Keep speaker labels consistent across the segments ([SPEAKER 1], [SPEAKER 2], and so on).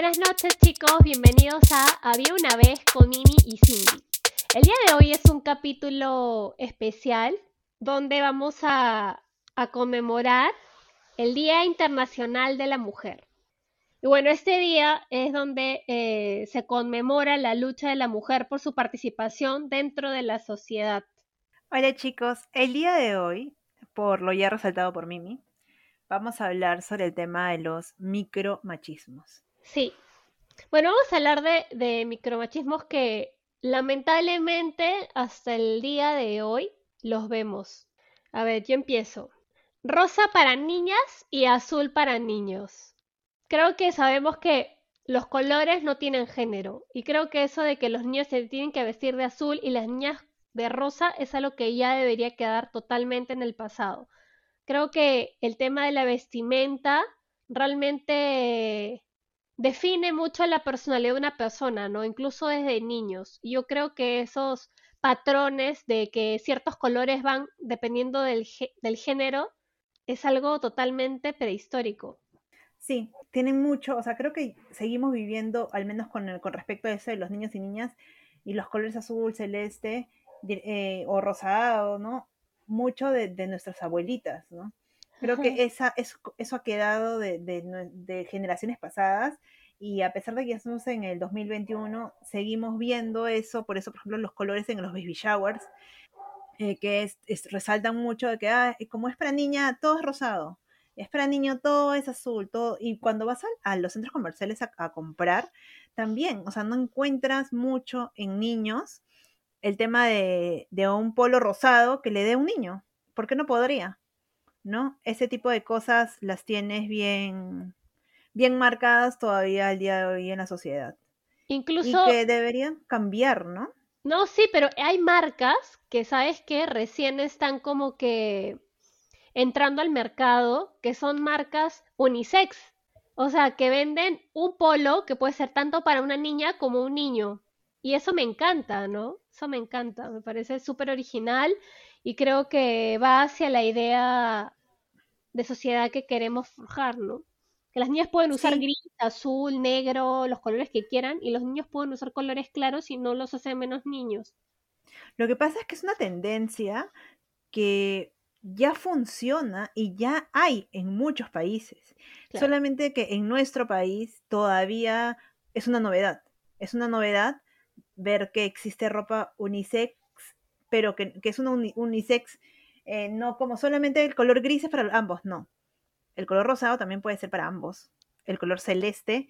[SPEAKER 1] Buenas noches chicos, bienvenidos a Había una vez con Mimi y Cindy. El día de hoy es un capítulo especial donde vamos a, conmemorar el Día Internacional de la Mujer. Y bueno, este día es donde eh, se conmemora la lucha de la mujer por su participación dentro de la sociedad.
[SPEAKER 2] Hola chicos, el día de hoy, por lo ya resaltado por Mimi, vamos a hablar sobre el tema de los micromachismos.
[SPEAKER 1] Sí. Bueno, vamos a hablar de, micromachismos que lamentablemente hasta el día de hoy los vemos. A ver, yo empiezo. Rosa para niñas y azul para niños. Creo que sabemos que los colores no tienen género y creo que eso de que los niños se tienen que vestir de azul y las niñas de rosa es algo que ya debería quedar totalmente en el pasado. Creo que el tema de la vestimenta realmente define mucho la personalidad de una persona, ¿no? Incluso desde niños. Yo creo que esos patrones de que ciertos colores van dependiendo del, del género es algo totalmente prehistórico.
[SPEAKER 2] Sí, tienen mucho, o sea, creo que seguimos viviendo, al menos con, con respecto a eso de los niños y niñas, y los colores azul, celeste eh, o rosado, ¿no? Mucho de, de nuestras abuelitas, ¿no? Creo que esa, eso, eso ha quedado de, de, generaciones pasadas y a pesar de que ya estamos en el 2021, seguimos viendo eso, por eso, por ejemplo, los colores en los baby showers, eh, que es, resaltan mucho de que, ah, como es para niña, todo es rosado, es para niño, todo es azul, todo, y cuando vas a, los centros comerciales a, a, comprar, también, o sea, no encuentras mucho en niños el tema de, de un polo rosado que le dé a un niño, ¿por qué no podría? ¿No? Ese tipo de cosas las tienes bien, bien marcadas todavía al día de hoy en la sociedad. Incluso... Y que deberían cambiar, ¿no?
[SPEAKER 1] No, sí, pero hay marcas que, ¿sabes que Recién están como que entrando al mercado, que son marcas unisex. O sea, que venden un polo que puede ser tanto para una niña como un niño. Y eso me encanta, ¿no? Eso me encanta, me parece súper original y creo que va hacia la idea de sociedad que queremos forjar, ¿no? Que las niñas pueden usar gris, azul, negro, los colores que quieran, y los niños pueden usar colores claros y no los hace menos niños.
[SPEAKER 2] Lo que pasa es que es una tendencia que ya funciona y ya hay en muchos países. Solamente que en nuestro país todavía es una novedad. Es una novedad ver que existe ropa unisex, pero que, es una unisex eh, no como solamente el color gris es para ambos, no. El color rosado también puede ser para ambos. El color celeste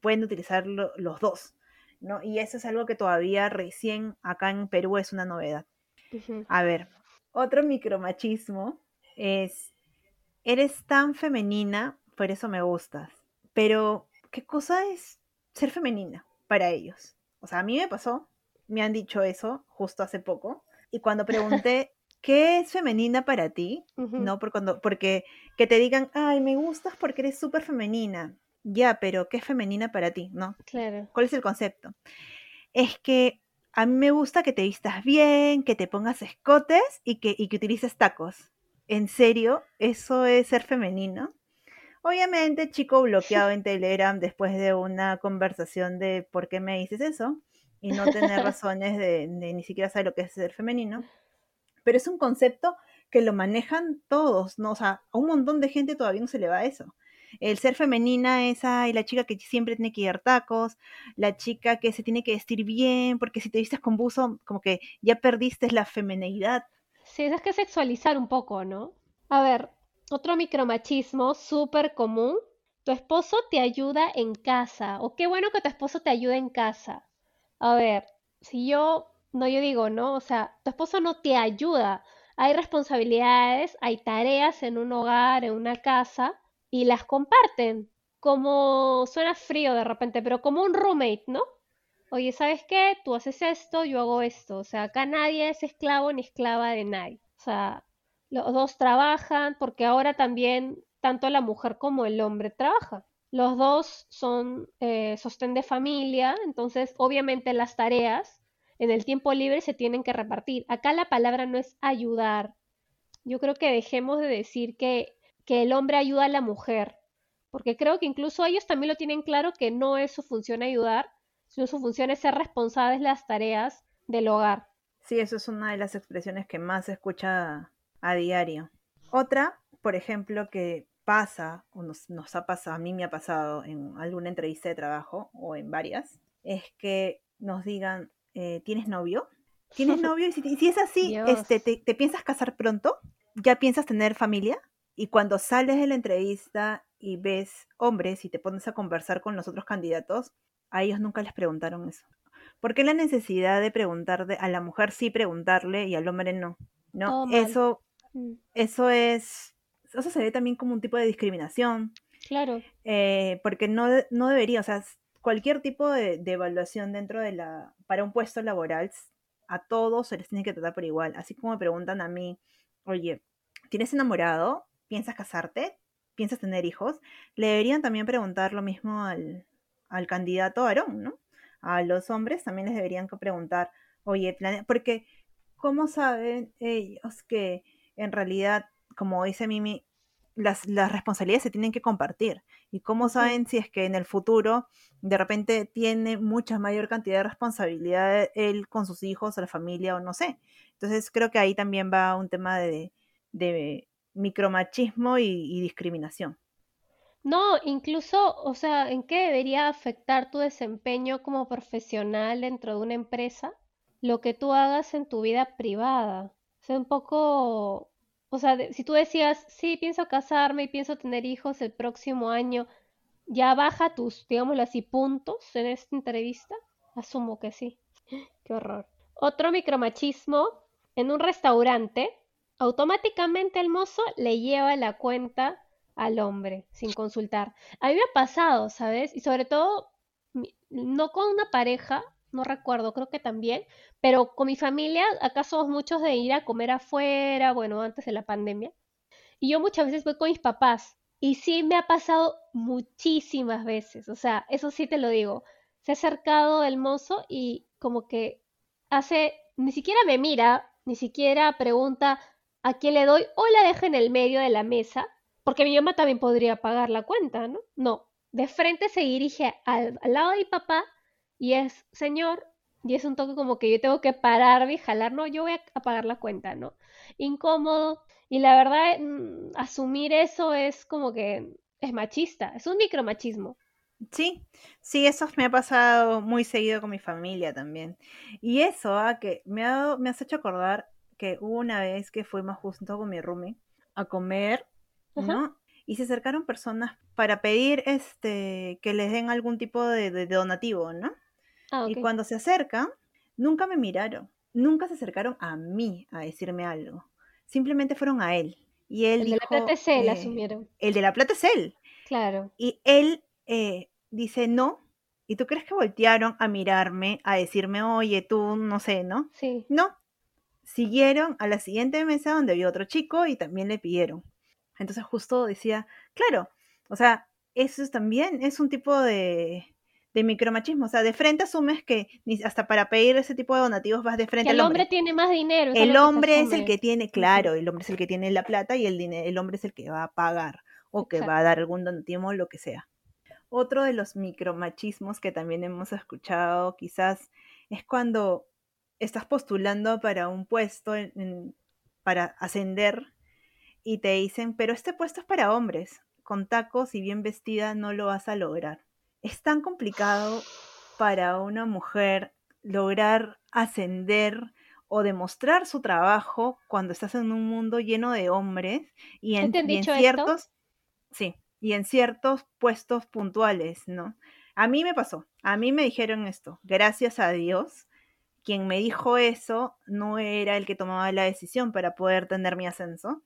[SPEAKER 2] pueden utilizarlo los dos, ¿no? Y eso es algo que todavía recién acá en Perú es una novedad. A ver, otro micromachismo es, eres tan femenina, por eso me gustas. Pero, ¿qué cosa es ser femenina para ellos? O sea, a mí me pasó, me han dicho eso justo hace poco, y cuando pregunté ¿qué es femenina para ti? ¿No? Por cuando, porque que te digan, ay, me gustas porque eres súper femenina. Ya, pero ¿qué es femenina para ti? ¿No?
[SPEAKER 1] Claro.
[SPEAKER 2] ¿Cuál es el concepto? Es que a mí me gusta que te vistas bien, que te pongas escotes y que, y que utilices tacos. ¿En serio? ¿Eso es ser femenino? Obviamente, chico bloqueado en Telegram después de una conversación de por qué me dices eso y no tener razones de, de ni siquiera saber lo que es ser femenino pero es un concepto que lo manejan todos, ¿no? O sea, a un montón de gente todavía no se le va eso. El ser femenina es ay, la chica que siempre tiene que ir tacos, la chica que se tiene que vestir bien, porque si te vistes con buzo, como que ya perdiste la femineidad.
[SPEAKER 1] Sí, es que sexualizar un poco, ¿no? A ver, otro micromachismo súper común. Tu esposo te ayuda en casa. O qué bueno que tu esposo te ayude en casa. A ver, si yo no, yo digo, ¿no? O sea, tu esposo no te ayuda. Hay responsabilidades, hay tareas en un hogar, en una casa, y las comparten. Como suena frío de repente, pero como un roommate, ¿no? Oye, ¿sabes qué? Tú haces esto, yo hago esto. O sea, acá nadie es esclavo ni esclava de nadie. O sea, los dos trabajan porque ahora también tanto la mujer como el hombre trabajan. Los dos son eh, sostén de familia, entonces obviamente las tareas en el tiempo libre se tienen que repartir. Acá la palabra no es ayudar. Yo creo que dejemos de decir que, que el hombre ayuda a la mujer, porque creo que incluso ellos también lo tienen claro que no es su función ayudar, sino su función es ser responsables de las tareas del hogar.
[SPEAKER 2] Sí, eso es una de las expresiones que más se escucha a diario. Otra, por ejemplo, que pasa, o nos, ha pasado, a mí me ha pasado en alguna entrevista de trabajo o en varias, es que nos digan, eh, ¿tienes novio? ¿Tienes novio? Y si, es así, este, te, piensas casar pronto? ¿Ya piensas tener familia? Y cuando sales de la entrevista y ves hombres y te pones a conversar con los otros candidatos, a ellos nunca les preguntaron eso. ¿Por qué la necesidad de preguntar a la mujer sí preguntarle y al hombre no? No, eso, mm. eso es, eso se ve también como un tipo de discriminación.
[SPEAKER 1] Claro.
[SPEAKER 2] Eh, porque no, no debería, o sea, cualquier tipo de, evaluación dentro de la, para un puesto laboral, a todos se les tiene que tratar por igual. Así como me preguntan a mí, oye, ¿tienes enamorado? ¿Piensas casarte? ¿Piensas tener hijos? Le deberían también preguntar lo mismo al, al candidato varón, ¿no? A los hombres también les deberían preguntar, oye, porque ¿cómo saben ellos que en realidad, como dice Mimi, las, las, responsabilidades se tienen que compartir. ¿Y cómo saben si es que en el futuro de repente tiene mucha mayor cantidad de responsabilidad él con sus hijos, la familia o no sé? Entonces creo que ahí también va un tema de, de micromachismo y discriminación.
[SPEAKER 1] No, incluso, o sea, ¿en qué debería afectar tu desempeño como profesional dentro de una empresa? Lo que tú hagas en tu vida privada. O sea, un poco, o sea, si tú decías, sí, pienso casarme y pienso tener hijos el próximo año, ¿ya baja tus, digámoslo así, puntos en esta entrevista? Asumo que sí. Qué horror. Otro micromachismo, en un restaurante, automáticamente el mozo le lleva la cuenta al hombre sin consultar. A mí me ha pasado, ¿sabes? Y sobre todo, no con una pareja, no recuerdo, creo que también, pero con mi familia, acá somos muchos de ir a comer afuera, bueno, antes de la pandemia. Y yo muchas veces voy con mis papás. Y sí me ha pasado muchísimas veces, o sea, eso sí te lo digo. Se ha acercado el mozo y como que hace, ni siquiera me mira, ni siquiera pregunta a quién le doy o la deja en el medio de la mesa porque mi mamá también podría pagar la cuenta, ¿no? No, de frente se dirige al, lado de mi papá y es, señor, y es un toque como que yo tengo que pararme y jalar, no, yo voy a, pagar la cuenta, ¿no? Incómodo. Y la verdad, mm, asumir eso es como que es machista, es un micromachismo.
[SPEAKER 2] Sí, sí, eso me ha pasado muy seguido con mi familia también. Y eso, ah, que me, ha, me has hecho acordar que hubo una vez que fuimos junto con mi roomie a comer ¿no? Y se acercaron personas para pedir este que les den algún tipo de, donativo, ¿no? Ah, y cuando se acercan, nunca me miraron, nunca se acercaron a mí a decirme algo. Simplemente fueron a él. Y él
[SPEAKER 1] el
[SPEAKER 2] de
[SPEAKER 1] la plata es él, eh, asumieron.
[SPEAKER 2] El de la plata es él.
[SPEAKER 1] Claro.
[SPEAKER 2] Y él eh, dice no. ¿Y tú crees que voltearon a mirarme, a decirme, oye, tú, no sé, ¿no?
[SPEAKER 1] Sí.
[SPEAKER 2] No. Siguieron a la siguiente mesa donde había otro chico y también le pidieron. Entonces justo decía, claro, o sea, eso también es un tipo de, de micromachismo. O sea, de frente asumes que hasta para pedir ese tipo de donativos vas de frente
[SPEAKER 1] al
[SPEAKER 2] el
[SPEAKER 1] hombre. tiene más dinero.
[SPEAKER 2] El hombre es el que tiene, claro, el hombre es el que tiene la plata y el, dinero, el hombre es el que va a pagar o que va a dar algún donativo o lo que sea. Otro de los micromachismos que también hemos escuchado quizás es cuando estás postulando para un puesto para ascender y te dicen, pero este puesto es para hombres, con tacos y bien vestida no lo vas a lograr. Es tan complicado para una mujer lograr ascender o demostrar su trabajo cuando estás en un mundo lleno de hombres y en, ciertos sí y en ciertos puestos puntuales no a mí me pasó a mí me dijeron esto gracias a Dios quien me dijo eso no era el que tomaba la decisión para poder tener mi ascenso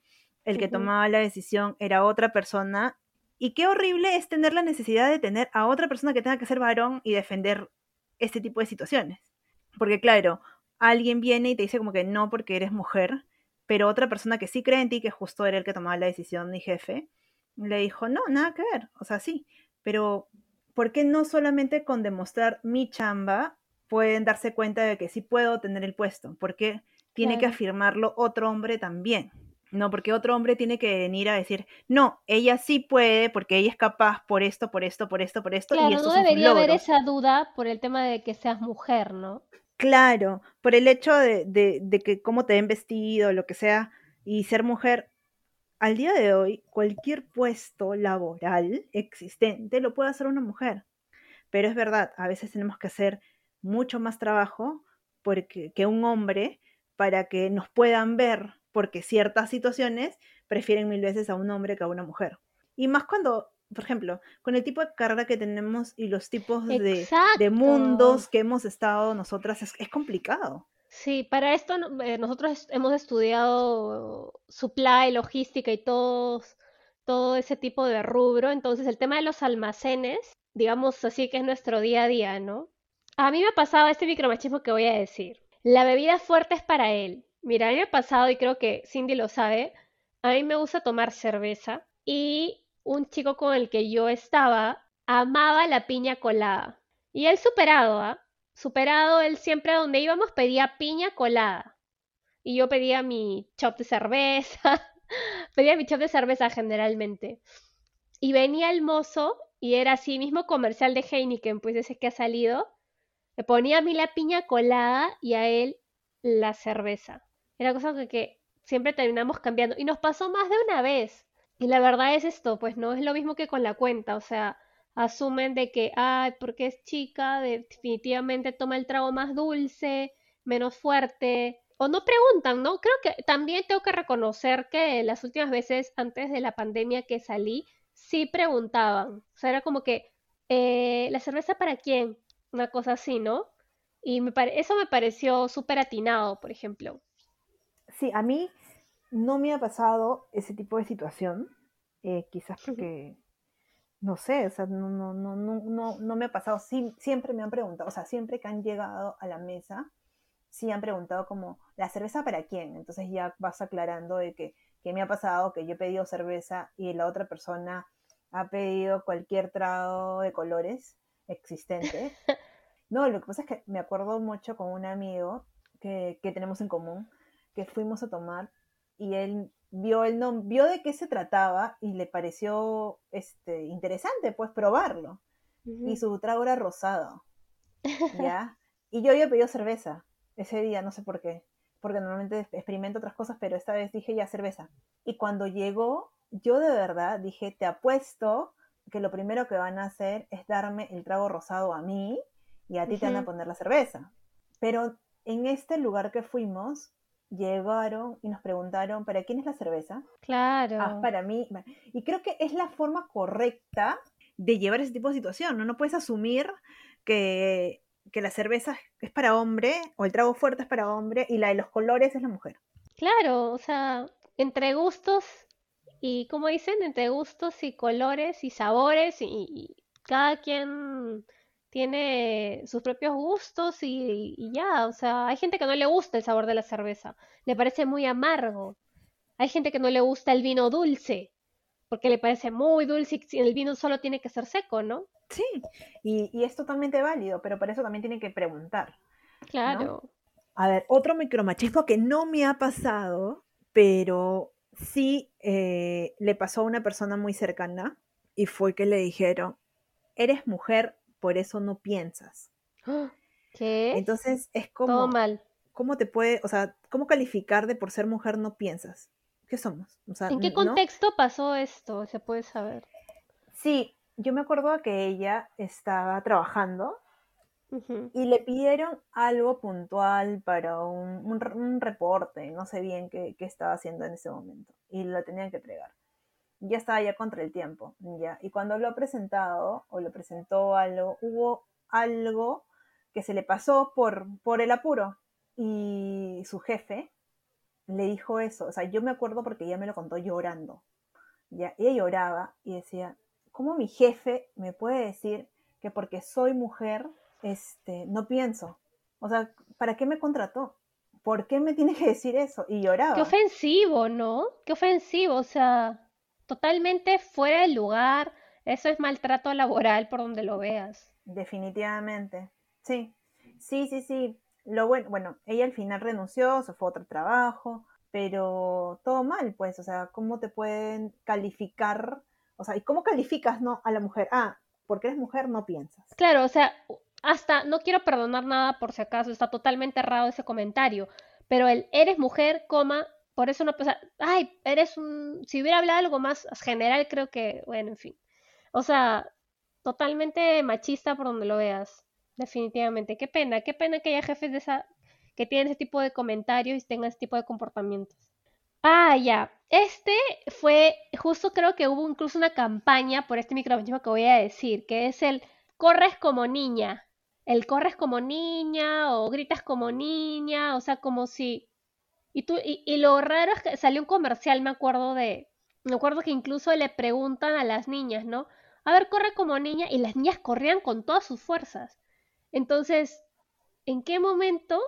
[SPEAKER 2] el que tomaba la decisión era otra persona. Y qué horrible es tener la necesidad de tener a otra persona que tenga que ser varón y defender este tipo de situaciones. Porque claro, alguien viene y te dice como que no porque eres mujer, pero otra persona que sí cree en ti, que justo era el que tomaba la decisión, mi jefe, le dijo, no, nada que ver, o sea, sí, pero ¿por qué no solamente con demostrar mi chamba pueden darse cuenta de que sí puedo tener el puesto? Porque tiene que afirmarlo otro hombre también. No, porque otro hombre tiene que venir a decir, no, ella sí puede porque ella es capaz por esto, por esto, por esto, por esto.
[SPEAKER 1] Claro,
[SPEAKER 2] y
[SPEAKER 1] no debería haber esa duda por el tema de que seas mujer, ¿no?
[SPEAKER 2] Claro, por el hecho de, de, de que cómo te ven vestido, lo que sea, y ser mujer, al día de hoy, cualquier puesto laboral existente lo puede hacer una mujer. Pero es verdad, a veces tenemos que hacer mucho más trabajo porque, que un hombre para que nos puedan ver, porque ciertas situaciones prefieren mil veces a un hombre que a una mujer. Y más cuando, por ejemplo, con el tipo de carrera que tenemos y los tipos de, de, mundos que hemos estado nosotras, es, es complicado.
[SPEAKER 1] Sí, para esto eh, nosotros hemos estudiado supply, logística y todos, todo ese tipo de rubro. Entonces, el tema de los almacenes, digamos así que es nuestro día a día, ¿no? A mí me ha pasado este micromachismo que voy a decir. La bebida fuerte es para él. Mira, a mí me ha pasado, y creo que Cindy lo sabe, a mí me gusta tomar cerveza y un chico con el que yo estaba amaba la piña colada. Y él superado, ¿ah? superado, él siempre a donde íbamos pedía piña colada. Y yo pedía mi chop de cerveza, pedía mi chop de cerveza generalmente. Y venía el mozo y era así mismo comercial de Heineken, pues ese que ha salido. Me ponía a mí la piña colada y a él la cerveza. Era cosa que, siempre terminamos cambiando. Y nos pasó más de una vez. Y la verdad es esto, pues no es lo mismo que con la cuenta. O sea, asumen de que, ay, porque es chica, definitivamente toma el trago más dulce, menos fuerte, o no preguntan, ¿no? Creo que también tengo que reconocer que las últimas veces antes de la pandemia que salí, sí preguntaban, o sea, era como que, eh, ¿la cerveza para quién? Una cosa así, ¿no? Y me eso me pareció súper atinado, por ejemplo.
[SPEAKER 2] Sí, a mí no me ha pasado ese tipo de situación, eh, quizás porque no sé, o sea, no, no, no, no, no me ha pasado, sí, siempre me han preguntado, o sea, siempre que han llegado a la mesa, sí han preguntado como, ¿la cerveza para quién? Entonces ya vas aclarando de que, que me ha pasado, que yo he pedido cerveza y la otra persona ha pedido cualquier trago de colores existente. No, lo que pasa es que me acuerdo mucho con un amigo que, que tenemos en común, que fuimos a tomar y él vio el vio de qué se trataba y le pareció este interesante pues probarlo. Y su trago era rosado. ¿Ya? y yo había pedido cerveza ese día, no sé por qué, porque normalmente experimento otras cosas, pero esta vez dije ya cerveza. Y cuando llegó, yo de verdad dije, te apuesto que lo primero que van a hacer es darme el trago rosado a mí y a ti te van a poner la cerveza. Pero en este lugar que fuimos, llegaron y nos preguntaron, ¿para quién es la cerveza?
[SPEAKER 1] Claro.
[SPEAKER 2] Ah, para mí. Y creo que es la forma correcta de llevar ese tipo de situación, ¿no? No puedes asumir que, que la cerveza es para hombre o el trago fuerte es para hombre y la de los colores es la mujer.
[SPEAKER 1] Claro, o sea, entre gustos y, como dicen, entre gustos y colores y sabores y cada quien tiene sus propios gustos y, ya, o sea, hay gente que no le gusta el sabor de la cerveza, le parece muy amargo. Hay gente que no le gusta el vino dulce, porque le parece muy dulce y el vino solo tiene que ser seco, ¿no?
[SPEAKER 2] Sí, y, es totalmente válido, pero para eso también tiene que preguntar.
[SPEAKER 1] Claro.
[SPEAKER 2] A ver, otro micromachismo que no me ha pasado, pero sí eh, le pasó a una persona muy cercana y fue que le dijeron, eres mujer, por eso no piensas.
[SPEAKER 1] ¿Qué?
[SPEAKER 2] Entonces es como...
[SPEAKER 1] Todo mal.
[SPEAKER 2] ¿Cómo te puede, o sea, cómo calificar de por ser mujer no piensas? ¿Qué somos?
[SPEAKER 1] ¿En qué contexto pasó esto? Se puede saber.
[SPEAKER 2] Sí, yo me acuerdo que ella estaba trabajando y le pidieron algo puntual para un, reporte, no sé bien qué, qué, estaba haciendo en ese momento, y lo tenían que entregar ya estaba ya contra el tiempo, ya. Y cuando lo ha presentado o lo presentó algo, hubo algo que se le pasó por, por el apuro y su jefe le dijo eso, o sea, yo me acuerdo porque ella me lo contó llorando, ya, ella lloraba y decía, ¿cómo mi jefe me puede decir que porque soy mujer, este, no pienso? O sea, ¿para qué me contrató? ¿Por qué me tiene que decir eso? Y lloraba.
[SPEAKER 1] Qué ofensivo, ¿no? Qué ofensivo, o sea, totalmente fuera del lugar. Eso es maltrato laboral por donde lo veas.
[SPEAKER 2] Definitivamente. Sí, sí, sí, sí. Lo bueno, bueno, ella al final renunció, se fue a otro trabajo, pero todo mal, pues, o sea, ¿cómo te pueden calificar? O sea, ¿y cómo calificas no a la mujer? Ah, porque eres mujer no piensas.
[SPEAKER 1] Claro, o sea, hasta no quiero perdonar nada por si acaso, está totalmente errado ese comentario, pero el eres mujer, coma, por eso no pasa, ay, eres un, si hubiera hablado algo más general, creo que, bueno, en fin. O sea, totalmente machista por donde lo veas, definitivamente. Qué pena, qué pena que haya jefes de esa, que tienen ese tipo de comentarios y tengan ese tipo de comportamientos. Ah, ya. Este fue, justo creo que hubo incluso una campaña por este micromachismo que voy a decir, que es el corres como niña. El corres como niña o gritas como niña, o sea, como si... Y, tú, y, lo raro es que salió un comercial, me acuerdo de... Me acuerdo que incluso le preguntan a las niñas, ¿no? A ver, corre como niña y las niñas corrían con todas sus fuerzas. Entonces, ¿en qué momento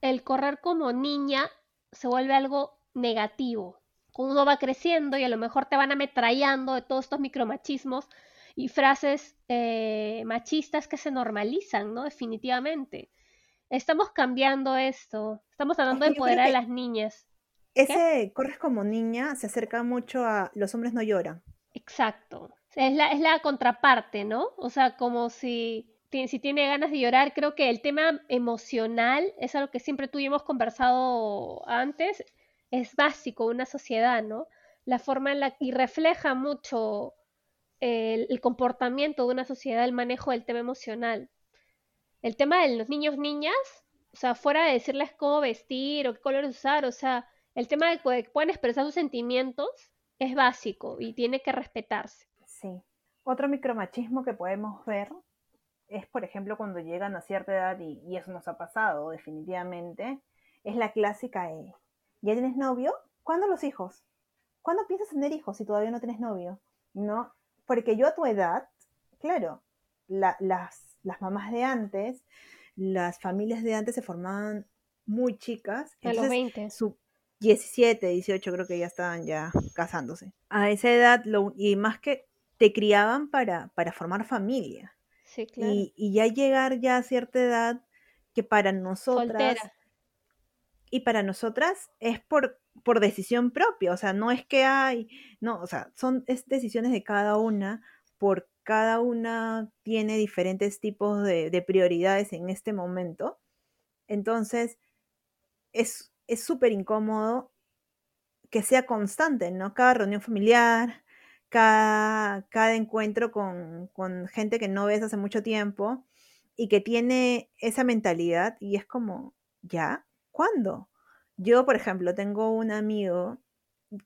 [SPEAKER 1] el correr como niña se vuelve algo negativo? Uno va creciendo y a lo mejor te van ametrallando de todos estos micromachismos y frases eh, machistas que se normalizan, ¿no? Definitivamente. Estamos cambiando esto, estamos hablando de empoderar a las niñas.
[SPEAKER 2] Ese corres como niña se acerca mucho a los hombres no lloran.
[SPEAKER 1] Exacto. Es la, es la contraparte, ¿no? O sea, como si, si tiene ganas de llorar, creo que el tema emocional es algo que siempre tú y hemos conversado antes, es básico una sociedad, ¿no? La forma en la y refleja mucho el, comportamiento de una sociedad, el manejo del tema emocional. El tema de los niños, niñas, o sea, fuera de decirles cómo vestir o qué colores usar, o sea, el tema de que pueden expresar sus sentimientos es básico y tiene que respetarse.
[SPEAKER 2] Sí. Otro micromachismo que podemos ver es, por ejemplo, cuando llegan a cierta edad, y, eso nos ha pasado definitivamente, es la clásica, eh, ¿ya tienes novio? ¿Cuándo los hijos? ¿Cuándo piensas tener hijos si todavía no tienes novio? ¿No? Porque yo a tu edad, claro, las, las mamás de antes, las familias de antes se formaban muy chicas.
[SPEAKER 1] A los 20.
[SPEAKER 2] Su 17, 18 creo que ya estaban ya casándose. A esa edad, lo, y más que te criaban para, para formar familia.
[SPEAKER 1] Sí, claro.
[SPEAKER 2] Y, ya llegar ya a cierta edad que para nosotras... Y para nosotras es por por decisión propia, o sea, no es que hay, no, o sea, son decisiones de cada una, por cada una tiene diferentes tipos de, prioridades en este momento. Entonces, es súper incómodo que sea constante, ¿no? Cada reunión familiar, cada, cada encuentro con, con, gente que no ves hace mucho tiempo y que tiene esa mentalidad y es como, ¿ya? ¿Cuándo? Yo, por ejemplo, tengo un amigo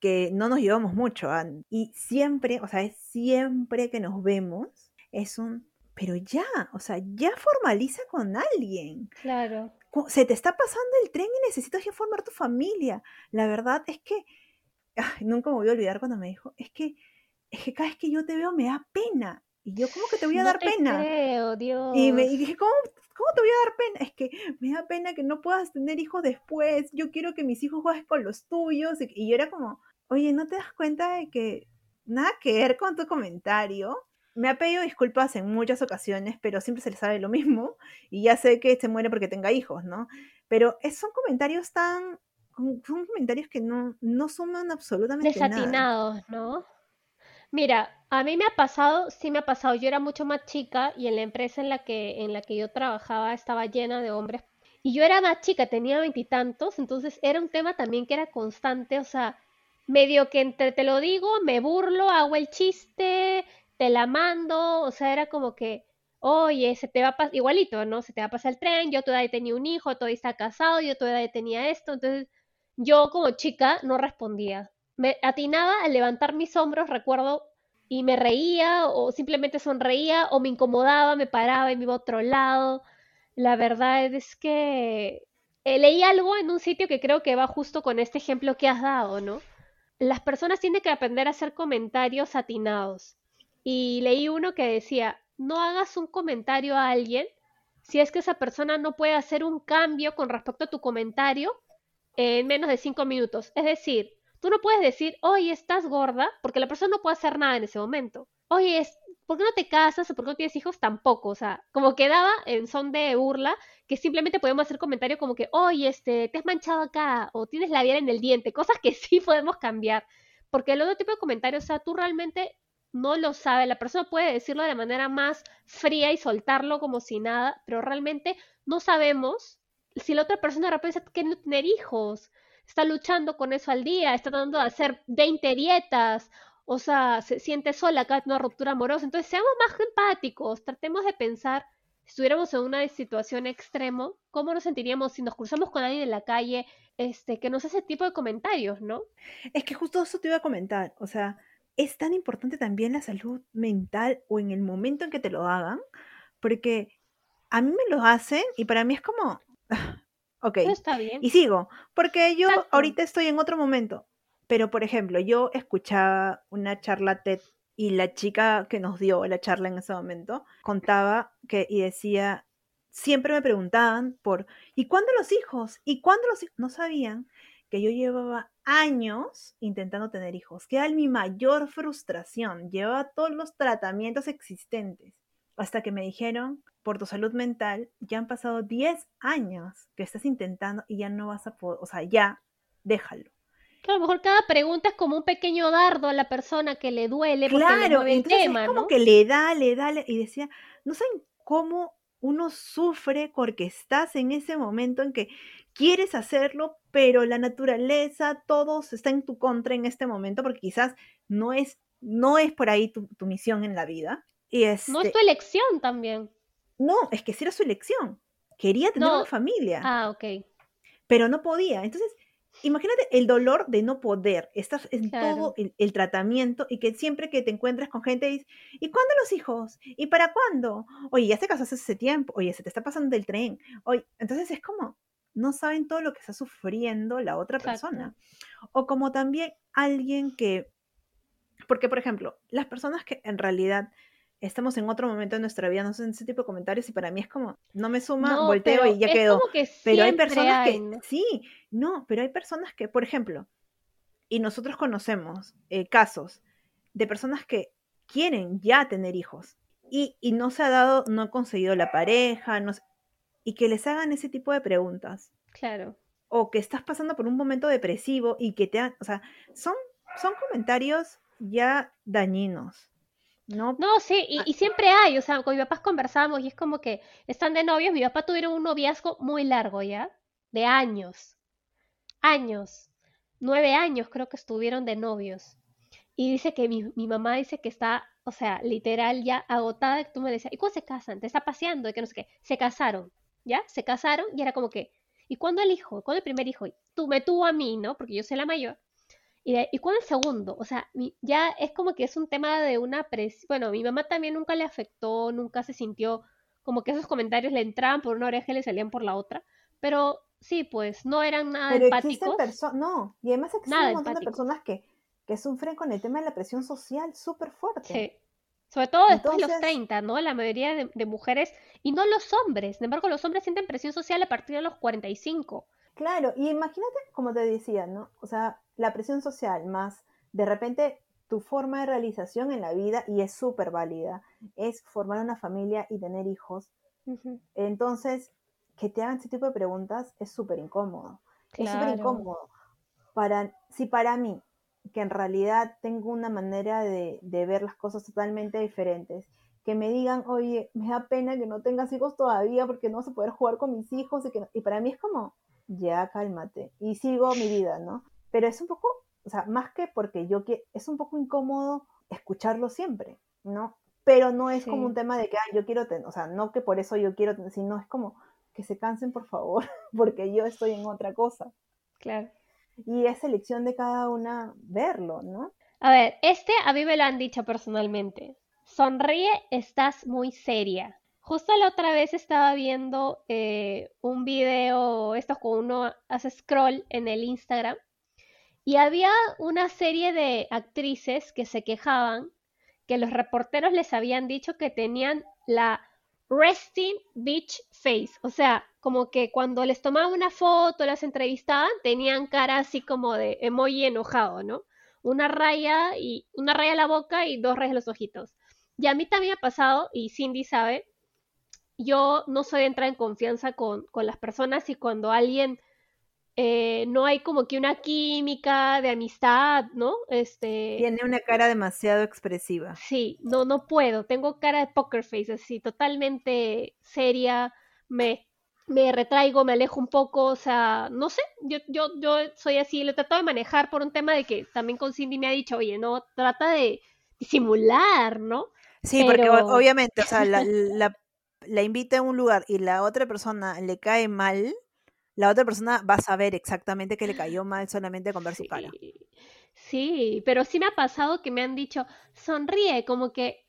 [SPEAKER 2] que no nos llevamos mucho y siempre, o sea, es siempre que nos vemos, es un, pero ya, o sea, ya formaliza con alguien.
[SPEAKER 1] Claro.
[SPEAKER 2] Se te está pasando el tren y necesitas ya formar tu familia. La verdad es que, nunca me voy a olvidar cuando me dijo, es que, es que cada vez que yo te veo me da pena. Y yo, ¿cómo que te voy a dar pena?
[SPEAKER 1] Creo, Dios.
[SPEAKER 2] Y me dije, ¿cómo, ¿cómo te voy a dar pena? Es que me da pena que no puedas tener hijos después. Yo quiero que mis hijos jueguen con los tuyos. Y yo era como, oye, ¿no te das cuenta de que nada que ver con tu comentario? Me ha pedido disculpas en muchas ocasiones, pero siempre se le sabe lo mismo. Y ya sé que se muere porque tenga hijos, ¿no? Pero son comentarios tan. Son comentarios que no, no suman absolutamente
[SPEAKER 1] nada. Desatinados, ¿no? Mira, a mí me ha pasado, sí me ha pasado, yo era mucho más chica y en la empresa en la que, en la que yo trabajaba estaba llena de hombres. Y yo era más chica, tenía veintitantos, entonces era un tema también que era constante, o sea, medio que entre te lo digo, me burlo, hago el chiste, te la mando, o sea, era como que, oye, se te va a pasar, igualito, ¿no? Se te va a pasar el tren, yo todavía tenía un hijo, todavía está casado, yo todavía tenía esto, entonces yo como chica no respondía me atinaba a levantar mis hombros, recuerdo, y me reía o simplemente sonreía o me incomodaba, me paraba y me iba a otro lado. La verdad es que eh, leí algo en un sitio que creo que va justo con este ejemplo que has dado, ¿no? Las personas tienen que aprender a hacer comentarios atinados. Y leí uno que decía, no hagas un comentario a alguien si es que esa persona no puede hacer un cambio con respecto a tu comentario en menos de cinco minutos. Es decir, Tú no puedes decir, oye, estás gorda, porque la persona no puede hacer nada en ese momento. Oye, ¿por qué no te casas o por qué no tienes hijos? Tampoco, o sea, como quedaba en son de burla, que simplemente podemos hacer comentarios como que, oye, este, te has manchado acá, o tienes la labial en el diente, cosas que sí podemos cambiar. Porque el otro tipo de comentarios, o sea, tú realmente no lo sabes, la persona puede decirlo de manera más fría y soltarlo como si nada, pero realmente no sabemos si la otra persona de repente está tener hijos, está luchando con eso al día, está tratando de hacer 20 dietas, o sea, se siente sola acá una ruptura amorosa. Entonces, seamos más empáticos, tratemos de pensar, si estuviéramos en una situación extremo, ¿cómo nos sentiríamos si nos cruzamos con alguien en la calle este, que nos hace ese tipo de comentarios, ¿no?
[SPEAKER 2] Es que justo eso te iba a comentar, o sea, es tan importante también la salud mental o en el momento en que te lo hagan, porque a mí me lo hacen y para mí es como, ok,
[SPEAKER 1] está bien.
[SPEAKER 2] y sigo, porque yo ahorita estoy en otro momento, pero por ejemplo, yo escuchaba una charla TED y la chica que nos dio la charla en ese momento contaba que y decía, siempre me preguntaban por, ¿y cuándo los hijos? ¿Y cuándo los hijos? No sabían que yo llevaba años intentando tener hijos, que era mi mayor frustración. Llevaba todos los tratamientos existentes hasta que me dijeron, por tu salud mental, ya han pasado 10 años que estás intentando y ya no vas a poder, o sea, ya, déjalo.
[SPEAKER 1] a lo mejor cada pregunta es como un pequeño dardo a la persona que le duele porque
[SPEAKER 2] claro,
[SPEAKER 1] le el tema,
[SPEAKER 2] es como que le da, le da, y decía, no saben cómo uno sufre porque estás en ese momento en que quieres hacerlo, pero la naturaleza, todo está en tu contra en este momento, porque quizás no es, no es por ahí tu, misión en la vida. Y
[SPEAKER 1] no es tu este elección también.
[SPEAKER 2] No, es que sí era su elección. Quería tener una familia.
[SPEAKER 1] Ah, ok.
[SPEAKER 2] Pero no podía. Entonces, imagínate el dolor de no poder. Estás en todo el, tratamiento y que siempre que te encuentras con gente dices, ¿y cuándo los hijos? ¿Y para cuándo? Oye, ya te casaste hace tiempo. Oye, se te está pasando el tren. Oye, entonces es como, no saben todo lo que está sufriendo la otra persona. O como también alguien que, porque por ejemplo, las personas que en realidad estamos en otro momento de nuestra vida, no hacen ese tipo de comentarios y para mí es como, no me suma, volteo y ya quedó. pero hay personas que, sí, no, pero hay personas que, por ejemplo, y nosotros conocemos eh, casos de personas que quieren ya tener hijos y, y, no se ha dado, no ha conseguido la pareja, no, y que les hagan ese tipo de preguntas.
[SPEAKER 1] Claro.
[SPEAKER 2] O que estás pasando por un momento depresivo y que te han, o sea, son, son comentarios ya dañinos. No,
[SPEAKER 1] no sí, y, ah. y, siempre hay, o sea, con mi papás conversamos y es como que están de novios, mi papá tuvieron un noviazgo muy largo ya, de años, años, nueve años creo que estuvieron de novios. Y dice que mi, mi mamá dice que está, o sea, literal ya agotada, que tú me decías, ¿y cuándo se casan? Te está paseando, y que no sé qué, se casaron. ¿ya? Se casaron y era como que, ¿y cuándo el hijo? ¿Cuándo el primer hijo? Tú me tuvo a mí, ¿no? Porque yo soy la mayor. Y, ¿y cuándo el segundo? O sea, ya es como que es un tema de una presión. Bueno, mi mamá también nunca le afectó, nunca se sintió como que esos comentarios le entraban por una oreja y le salían por la otra. Pero sí, pues no eran nada Pero empáticos.
[SPEAKER 2] no, y además existen un montón de personas que, que sufren con el tema de la presión social súper fuerte.
[SPEAKER 1] Sí. Sobre todo después de los 30, ¿no? La mayoría de, mujeres, y no los hombres. Sin embargo, los hombres sienten presión social a partir de los 45.
[SPEAKER 2] Claro, y imagínate, como te decía, ¿no? O sea, la presión social más de repente tu forma de realización en la vida, y es súper válida, es formar una familia y tener hijos. Entonces, que te hagan ese tipo de preguntas es súper incómodo. Es súper incómodo. Para, si para mí que en realidad tengo una manera de, ver las cosas totalmente diferentes. Que me digan, oye, me da pena que no tengas hijos todavía porque no vas a poder jugar con mis hijos. Y, que y para mí es como, ya cálmate. Y sigo mi vida, ¿no? Pero es un poco, o sea, más que porque yo que es un poco incómodo escucharlo siempre, ¿no? Pero no es como un tema de que, yo quiero tener, o sea, no que por eso yo quiero tener, sino es como que se cansen, por favor, porque yo estoy en otra cosa.
[SPEAKER 1] Claro
[SPEAKER 2] y es elección de cada una verlo, ¿no?
[SPEAKER 1] A ver, este a mí me lo han dicho personalmente. Sonríe, estás muy seria. Justo la otra vez estaba viendo eh, un video, esto con uno hace scroll en el Instagram, y había una serie de actrices que se quejaban que los reporteros les habían dicho que tenían la resting beach face, o sea, como que cuando les tomaban una foto, las entrevistaban, tenían cara así como de emoji enojado, ¿no? Una raya y una raya en la boca y dos rayas en los ojitos. Y a mí también ha pasado, y Cindy sabe, yo no soy de entrar en confianza con, con las personas y cuando alguien eh, no hay como que una química de amistad, ¿no? Este...
[SPEAKER 2] Tiene una cara demasiado expresiva.
[SPEAKER 1] Sí, no, no puedo. Tengo cara de poker face, así, totalmente seria. Me, me retraigo, me alejo un poco, o sea, no sé, yo, yo, yo soy así, lo trato de manejar por un tema de que también con Cindy me ha dicho, oye, no, trata de disimular, ¿no?
[SPEAKER 2] Sí, porque obviamente, o sea, la, la, la invita a un lugar y la otra persona le cae mal, la otra persona va a saber exactamente que le cayó mal solamente con ver su cara.
[SPEAKER 1] Sí, pero sí me ha pasado que me han dicho, sonríe, como que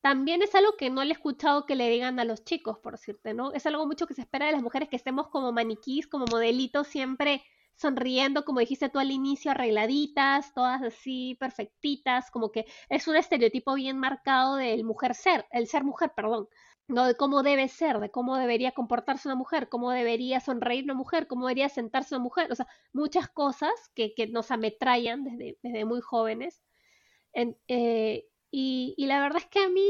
[SPEAKER 1] también es algo que no le he escuchado que le digan a los chicos, por decirte, ¿no? Es algo mucho que se espera de las mujeres que estemos como maniquís, como modelitos, siempre sonriendo, como dijiste tú al inicio, arregladitas, todas así, perfectitas, como que es un estereotipo bien marcado del mujer ser, el ser mujer, perdón. ¿No? de cómo debe ser, de cómo debería comportarse una mujer, cómo debería sonreír una mujer, cómo debería sentarse una mujer, o sea, muchas cosas que, que nos ametrallan desde, desde muy jóvenes. Eh, y, y, la verdad es que a mí,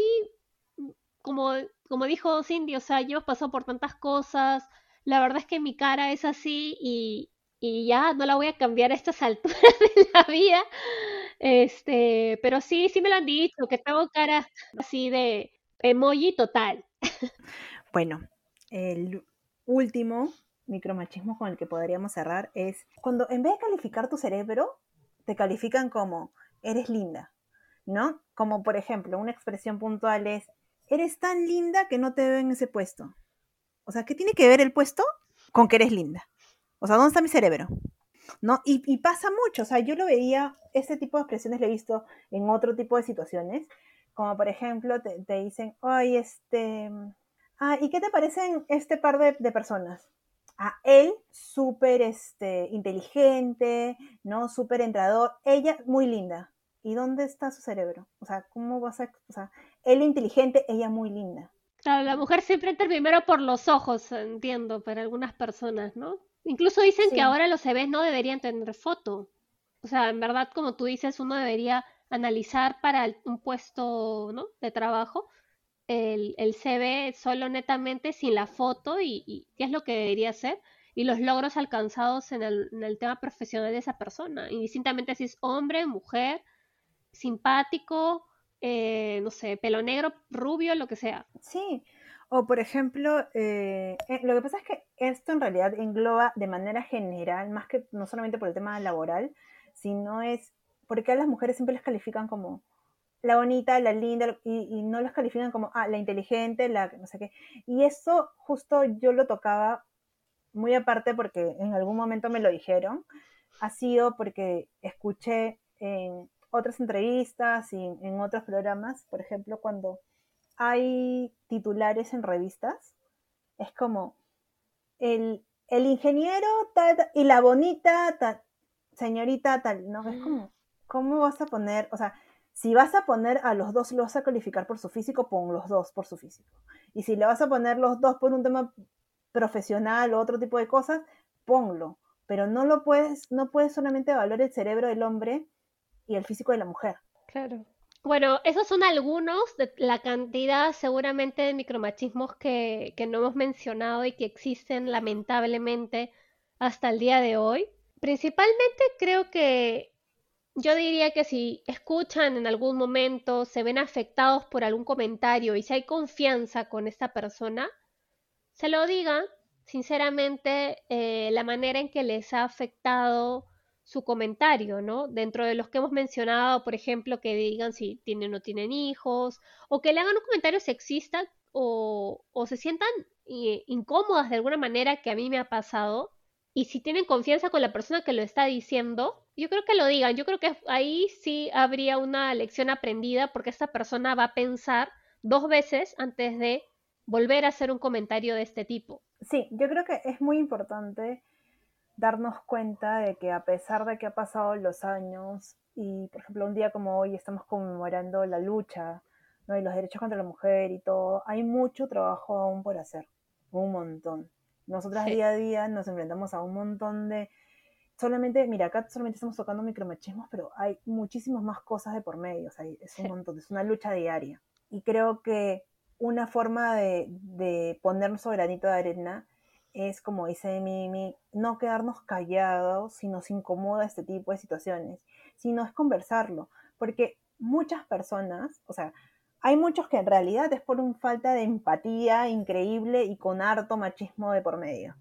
[SPEAKER 1] como, como dijo Cindy, o sea, yo he pasado por tantas cosas, la verdad es que mi cara es así y, y ya no la voy a cambiar a estas alturas de la vida. Este, pero sí, sí me lo han dicho, que tengo cara así de emoji total.
[SPEAKER 2] Bueno, el último micromachismo con el que podríamos cerrar es cuando en vez de calificar tu cerebro, te califican como eres linda, ¿no? Como por ejemplo, una expresión puntual es eres tan linda que no te veo en ese puesto. O sea, ¿qué tiene que ver el puesto con que eres linda? O sea, ¿dónde está mi cerebro? ¿No? Y, pasa mucho, o sea, yo lo veía, este tipo de expresiones lo he visto en otro tipo de situaciones, como por ejemplo, te, dicen, ay, este, ah, ¿y qué te parecen este par de, personas? A él, súper este, inteligente, ¿no? Súper entrador. Ella, muy linda. ¿Y dónde está su cerebro? O sea, ¿cómo vas a...? O sea, él inteligente, ella muy linda.
[SPEAKER 1] Claro, la mujer siempre entra primero por los ojos, entiendo, para algunas personas, ¿no? Incluso dicen que ahora los CVs no deberían tener foto. O sea, en verdad, como tú dices, uno debería analizar para un puesto ¿no? de trabajo el, el, CV solo netamente sin la foto y, qué es lo que debería ser y los logros alcanzados en el, en el tema profesional de esa persona, indistintamente si es hombre, mujer, simpático, eh, no sé, pelo negro, rubio, lo que sea.
[SPEAKER 2] Sí, o por ejemplo, eh, eh, lo que pasa es que esto en realidad engloba de manera general, más que no solamente por el tema laboral, sino es porque a las mujeres siempre les califican como la bonita, la linda, y, no las califican como, ah, la inteligente, la no sé qué. Y eso justo yo lo tocaba muy aparte porque en algún momento me lo dijeron, ha sido porque escuché en otras entrevistas y en otros programas, por ejemplo, cuando hay titulares en revistas, es como el, el ingeniero tal, y la bonita tal, señorita tal, ¿no? Es como, ¿cómo vas a poner? O sea, si vas a poner a los dos, lo vas a calificar por su físico, pon los dos por su físico. Y si le vas a poner los dos por un tema profesional o otro tipo de cosas, ponlo. Pero no lo puedes, no puedes solamente evaluar el cerebro del hombre y el físico de la mujer.
[SPEAKER 1] Claro. Bueno, esos son algunos de la cantidad seguramente de micromachismos que, que no hemos mencionado y que existen lamentablemente hasta el día de hoy. Principalmente creo que yo diría que si escuchan en algún momento, se ven afectados por algún comentario y si hay confianza con esta persona, se lo digan sinceramente eh, la manera en que les ha afectado su comentario, ¿no? Dentro de los que hemos mencionado, por ejemplo, que digan si tienen o no tienen hijos, o que le hagan un comentario sexista o, o se sientan eh, incómodas de alguna manera que a mí me ha pasado, y si tienen confianza con la persona que lo está diciendo, yo creo que lo digan. Yo creo que ahí sí habría una lección aprendida porque esta persona va a pensar dos veces antes de volver a hacer un comentario de este tipo.
[SPEAKER 2] Sí, yo creo que es muy importante darnos cuenta de que a pesar de que ha pasado los años y, por ejemplo, un día como hoy estamos conmemorando la lucha ¿no? y los derechos contra la mujer y todo, hay mucho trabajo aún por hacer, un montón. Nosotras día a día nos enfrentamos a un montón de... Solamente, mira, acá solamente estamos tocando micromachismos, pero hay muchísimas más cosas de por medio, o sea, es un montón, es una lucha diaria. y creo que una forma de, de ponernos sobre granito de arena es, como dice Mimi, no quedarnos callados si nos incomoda este tipo de situaciones, sino es conversarlo, porque muchas personas, o sea, hay muchos que en realidad es por una falta de empatía increíble y con harto machismo de por medio.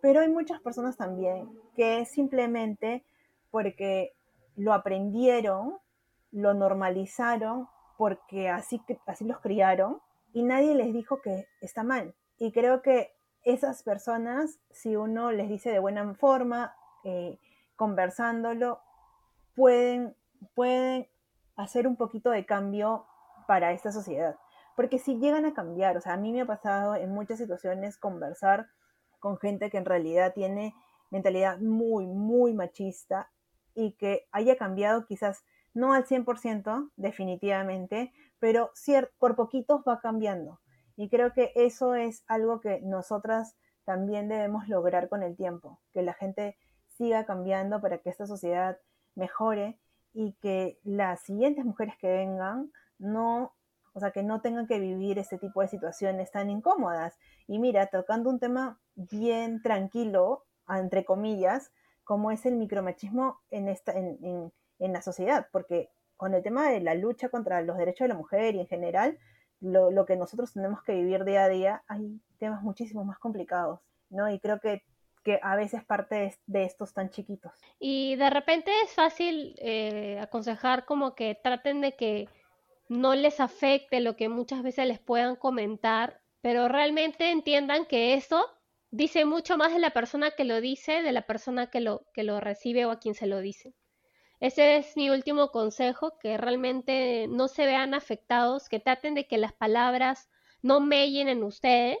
[SPEAKER 2] Pero hay muchas personas también que simplemente porque lo aprendieron, lo normalizaron, porque así, así los criaron y nadie les dijo que está mal. Y creo que esas personas, si uno les dice de buena forma, eh, conversándolo, pueden, pueden hacer un poquito de cambio para esta sociedad. Porque si llegan a cambiar, o sea, a mí me ha pasado en muchas situaciones conversar con gente que en realidad tiene mentalidad muy, muy machista y que haya cambiado quizás no al 100% definitivamente, pero por poquitos va cambiando. Y creo que eso es algo que nosotras también debemos lograr con el tiempo, que la gente siga cambiando para que esta sociedad mejore y que las siguientes mujeres que vengan no, o sea, que no tengan que vivir este tipo de situaciones tan incómodas. Y mira, tocando un tema bien tranquilo, entre comillas, como es el micromachismo en, esta, en, en la sociedad, porque con el tema de la lucha contra los derechos de la mujer y en general, lo, que nosotros tenemos que vivir día a día, hay temas muchísimo más complicados, ¿no? Y creo que, que a veces parte de, estos tan chiquitos.
[SPEAKER 1] Y de repente es fácil eh, aconsejar como que traten de que no les afecte lo que muchas veces les puedan comentar, pero realmente entiendan que eso dice mucho más de la persona que lo dice, de la persona que lo, que lo recibe o a quien se lo dice. Ese es mi último consejo, que realmente no se vean afectados, que traten de que las palabras no mellen en ustedes,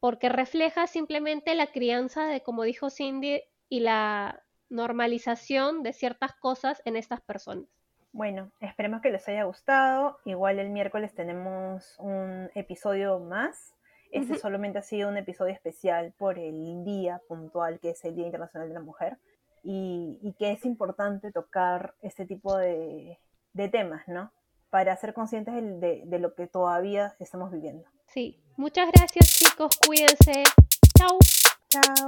[SPEAKER 1] porque refleja simplemente la crianza de, como dijo Cindy, y la normalización de ciertas cosas en estas personas.
[SPEAKER 2] Bueno, esperemos que les haya gustado. Igual el miércoles tenemos un episodio más. Este solamente ha sido un episodio especial por el día puntual que es el Día Internacional de la Mujer y, que es importante tocar este tipo de, temas, ¿no? Para ser conscientes de, de lo que todavía estamos viviendo.
[SPEAKER 1] Sí, muchas gracias chicos, cuídense. Chao.
[SPEAKER 2] Chao.